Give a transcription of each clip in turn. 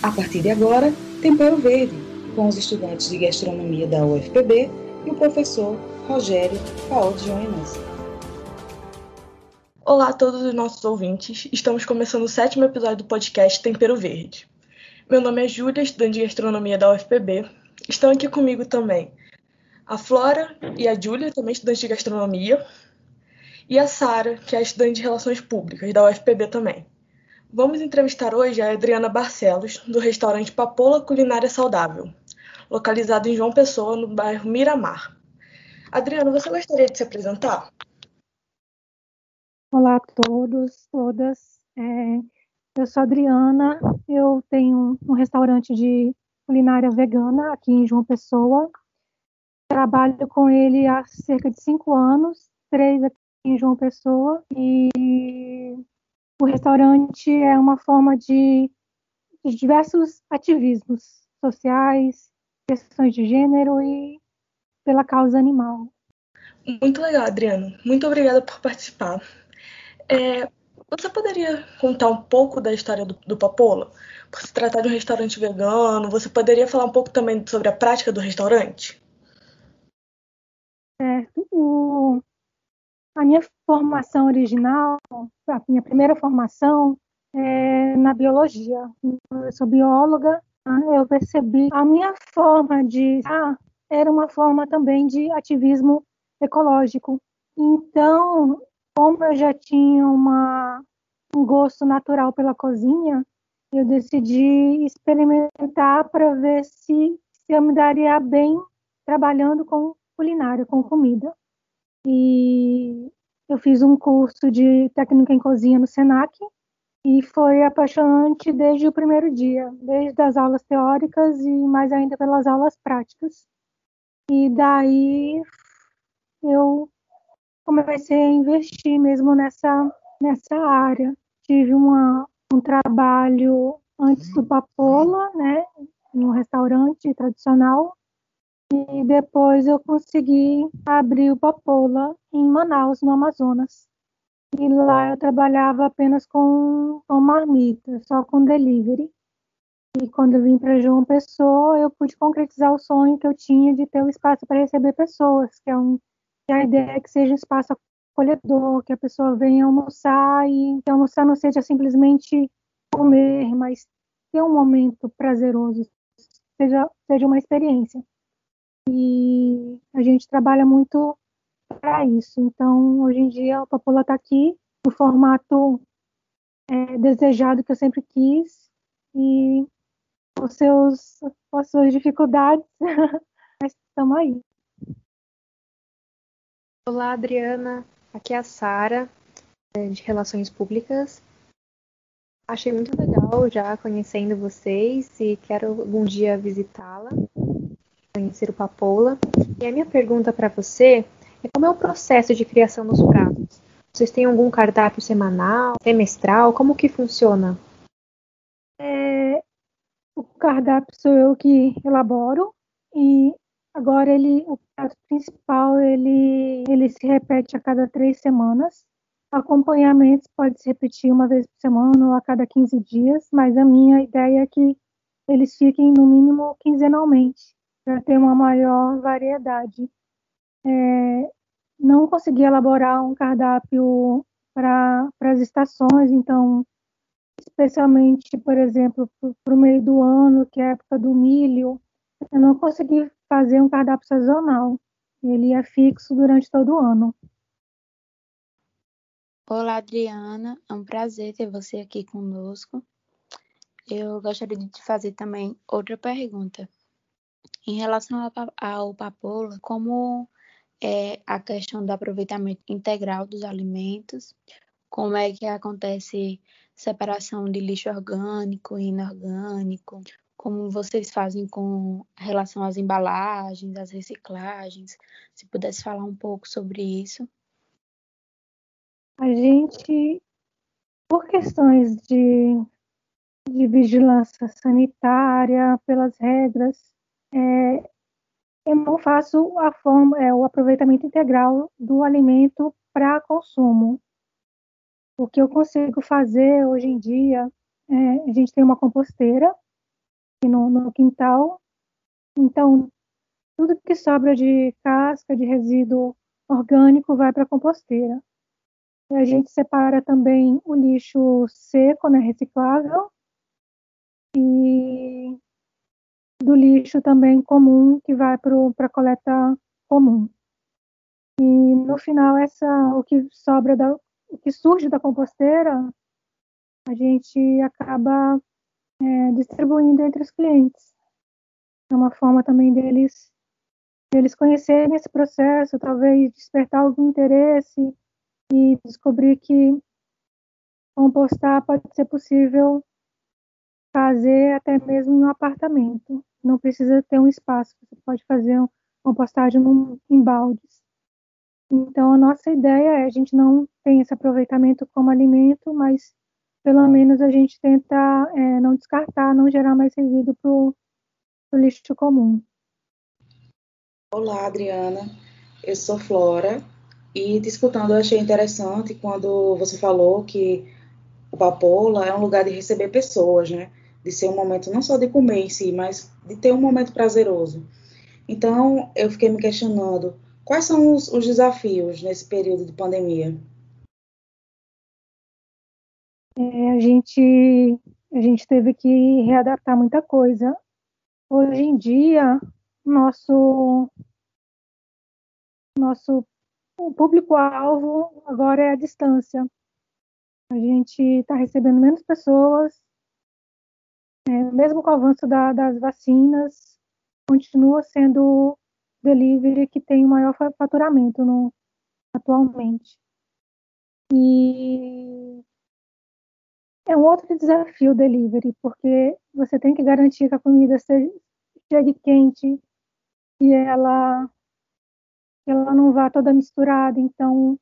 A partir de agora, Tempero Verde, com os estudantes de gastronomia da UFPB e o professor Rogério Paolo Jonas. Olá a todos os nossos ouvintes, estamos começando o sétimo episódio do podcast Tempero Verde. Meu nome é Júlia, estudante de gastronomia da UFPB. Estão aqui comigo também a Flora e a Júlia, também estudante de gastronomia, e a Sara, que é estudante de relações públicas da UFPB também. Vamos entrevistar hoje a Adriana Barcelos, do restaurante Papola Culinária Saudável, localizado em João Pessoa, no bairro Miramar. Adriana, você gostaria de se apresentar? Olá a todos, todas. É, eu sou a Adriana, eu tenho um restaurante de culinária vegana aqui em João Pessoa. Trabalho com ele há cerca de cinco anos, três aqui em João Pessoa, e o restaurante é uma forma de, de diversos ativismos sociais, questões de gênero e pela causa animal. Muito legal, Adriano. Muito obrigada por participar. É, você poderia contar um pouco da história do, do Papola? Por se tratar de um restaurante vegano, você poderia falar um pouco também sobre a prática do restaurante? Certo. A minha formação original, a minha primeira formação é na biologia. Eu sou bióloga, né? eu percebi a minha forma de ah, era uma forma também de ativismo ecológico. Então, como eu já tinha uma, um gosto natural pela cozinha, eu decidi experimentar para ver se, se eu me daria bem trabalhando com culinária, com comida. E eu fiz um curso de técnica em cozinha no Senac e foi apaixonante desde o primeiro dia, desde as aulas teóricas e mais ainda pelas aulas práticas. E daí eu comecei a investir mesmo nessa nessa área. Tive uma, um trabalho antes do Papola, né, em um restaurante tradicional, e depois eu consegui abrir o Papola em Manaus, no Amazonas. E lá eu trabalhava apenas com, com marmita, só com delivery. E quando eu vim para João Pessoa, eu pude concretizar o sonho que eu tinha de ter um espaço para receber pessoas, que é um que a ideia é que seja um espaço acolhedor, que a pessoa venha almoçar e que almoçar não seja simplesmente comer, mas ter um momento prazeroso, seja, seja uma experiência e a gente trabalha muito para isso. Então, hoje em dia, o Papola está aqui no formato é, desejado que eu sempre quis e com, seus, as suas dificuldades, mas estamos aí. Olá, Adriana. Aqui é a Sara, é, de Relações Públicas. Achei muito legal já conhecendo vocês e quero algum dia visitá-la conhecer o Papoula. E a minha pergunta para você é como é o processo de criação dos pratos? Vocês têm algum cardápio semanal, semestral? Como que funciona? É, o cardápio sou eu que elaboro e agora ele, o prato principal ele, ele se repete a cada três semanas. Acompanhamentos pode se repetir uma vez por semana ou a cada 15 dias, mas a minha ideia é que eles fiquem no mínimo quinzenalmente para ter uma maior variedade. É, não consegui elaborar um cardápio para as estações, então, especialmente, por exemplo, para o meio do ano, que é a época do milho, eu não consegui fazer um cardápio sazonal. Ele é fixo durante todo o ano. Olá, Adriana. É um prazer ter você aqui conosco. Eu gostaria de te fazer também outra pergunta. Em relação ao papoula, como é a questão do aproveitamento integral dos alimentos, como é que acontece separação de lixo orgânico e inorgânico, como vocês fazem com relação às embalagens, às reciclagens, se pudesse falar um pouco sobre isso. A gente, por questões de, de vigilância sanitária, pelas regras é, eu não faço forma, é, o aproveitamento integral do alimento para consumo. O que eu consigo fazer hoje em dia, é, a gente tem uma composteira no, no quintal. Então, tudo que sobra de casca, de resíduo orgânico, vai para a composteira. E a gente separa também o lixo seco, né, reciclável, e do lixo também comum, que vai para a coleta comum. E no final, essa, o que sobra, da, o que surge da composteira, a gente acaba é, distribuindo entre os clientes. É uma forma também deles eles conhecerem esse processo, talvez despertar algum interesse e descobrir que compostar pode ser possível fazer até mesmo um apartamento. Não precisa ter um espaço, você pode fazer uma compostagem em baldes. Então, a nossa ideia é a gente não tem esse aproveitamento como alimento, mas pelo menos a gente tenta é, não descartar, não gerar mais resíduo para o lixo comum. Olá, Adriana. Eu sou Flora e te escutando eu achei interessante quando você falou que o Papola é um lugar de receber pessoas, né? De ser um momento não só de comer em si, mas de ter um momento prazeroso. Então, eu fiquei me questionando quais são os, os desafios nesse período de pandemia. É, a gente a gente teve que readaptar muita coisa. Hoje em dia, nosso nosso público-alvo agora é a distância. A gente está recebendo menos pessoas, mesmo com o avanço da, das vacinas, continua sendo delivery que tem o maior faturamento no, atualmente. E é um outro desafio o delivery, porque você tem que garantir que a comida chegue quente, e ela ela não vá toda misturada, então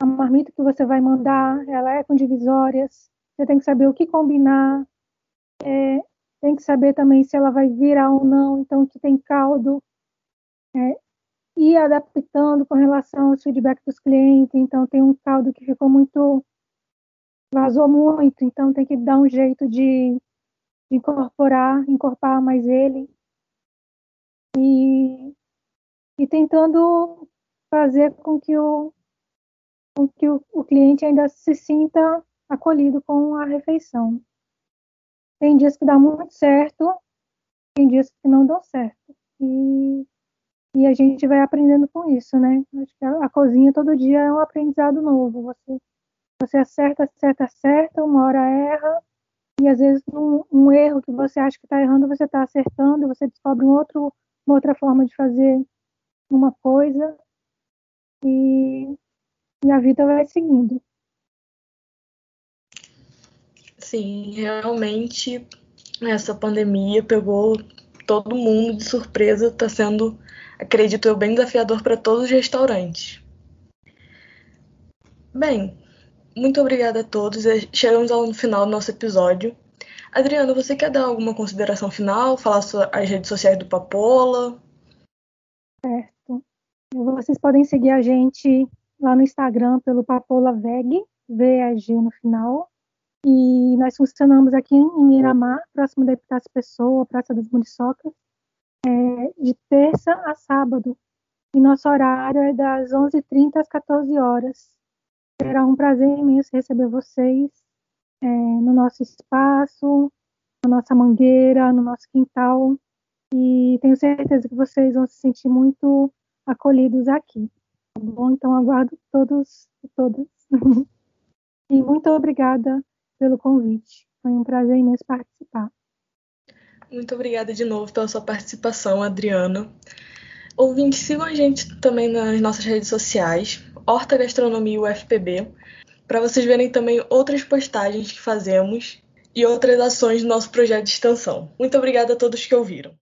a marmita que você vai mandar, ela é com divisórias, você tem que saber o que combinar, é, tem que saber também se ela vai virar ou não, então que tem caldo, é, e adaptando com relação aos feedback dos clientes, então tem um caldo que ficou muito, vazou muito, então tem que dar um jeito de, de incorporar, incorporar mais ele, e, e tentando fazer com que o, com que o, o cliente ainda se sinta acolhido com a refeição. Tem dias que dá muito certo, tem dias que não dão certo. E, e a gente vai aprendendo com isso, né? Acho que a, a cozinha todo dia é um aprendizado novo. Você, você acerta, acerta, acerta, uma hora erra, e às vezes um, um erro que você acha que está errando, você está acertando, você descobre um outro uma outra forma de fazer uma coisa e, e a vida vai seguindo. Sim, realmente essa pandemia pegou todo mundo de surpresa, está sendo, acredito eu, bem desafiador para todos os restaurantes. Bem, muito obrigada a todos. Chegamos ao final do nosso episódio. Adriana, você quer dar alguma consideração final? Falar as redes sociais do Papola? Certo. Vocês podem seguir a gente lá no Instagram pelo Papola Veg, VEG no final. E nós funcionamos aqui em Miramar, próximo da Epitácio Pessoa, Praça das Muriçocas, é, de terça a sábado. E nosso horário é das 11h30 às 14 horas. Será um prazer imenso receber vocês é, no nosso espaço, na nossa mangueira, no nosso quintal. E tenho certeza que vocês vão se sentir muito acolhidos aqui. Tá bom? Então aguardo todos e todas. e muito obrigada pelo convite. Foi um prazer imenso participar. Muito obrigada de novo pela sua participação, Adriana. Ouvintes, sigam a gente também nas nossas redes sociais, Horta Gastronomia UFPB, para vocês verem também outras postagens que fazemos e outras ações do nosso projeto de extensão. Muito obrigada a todos que ouviram.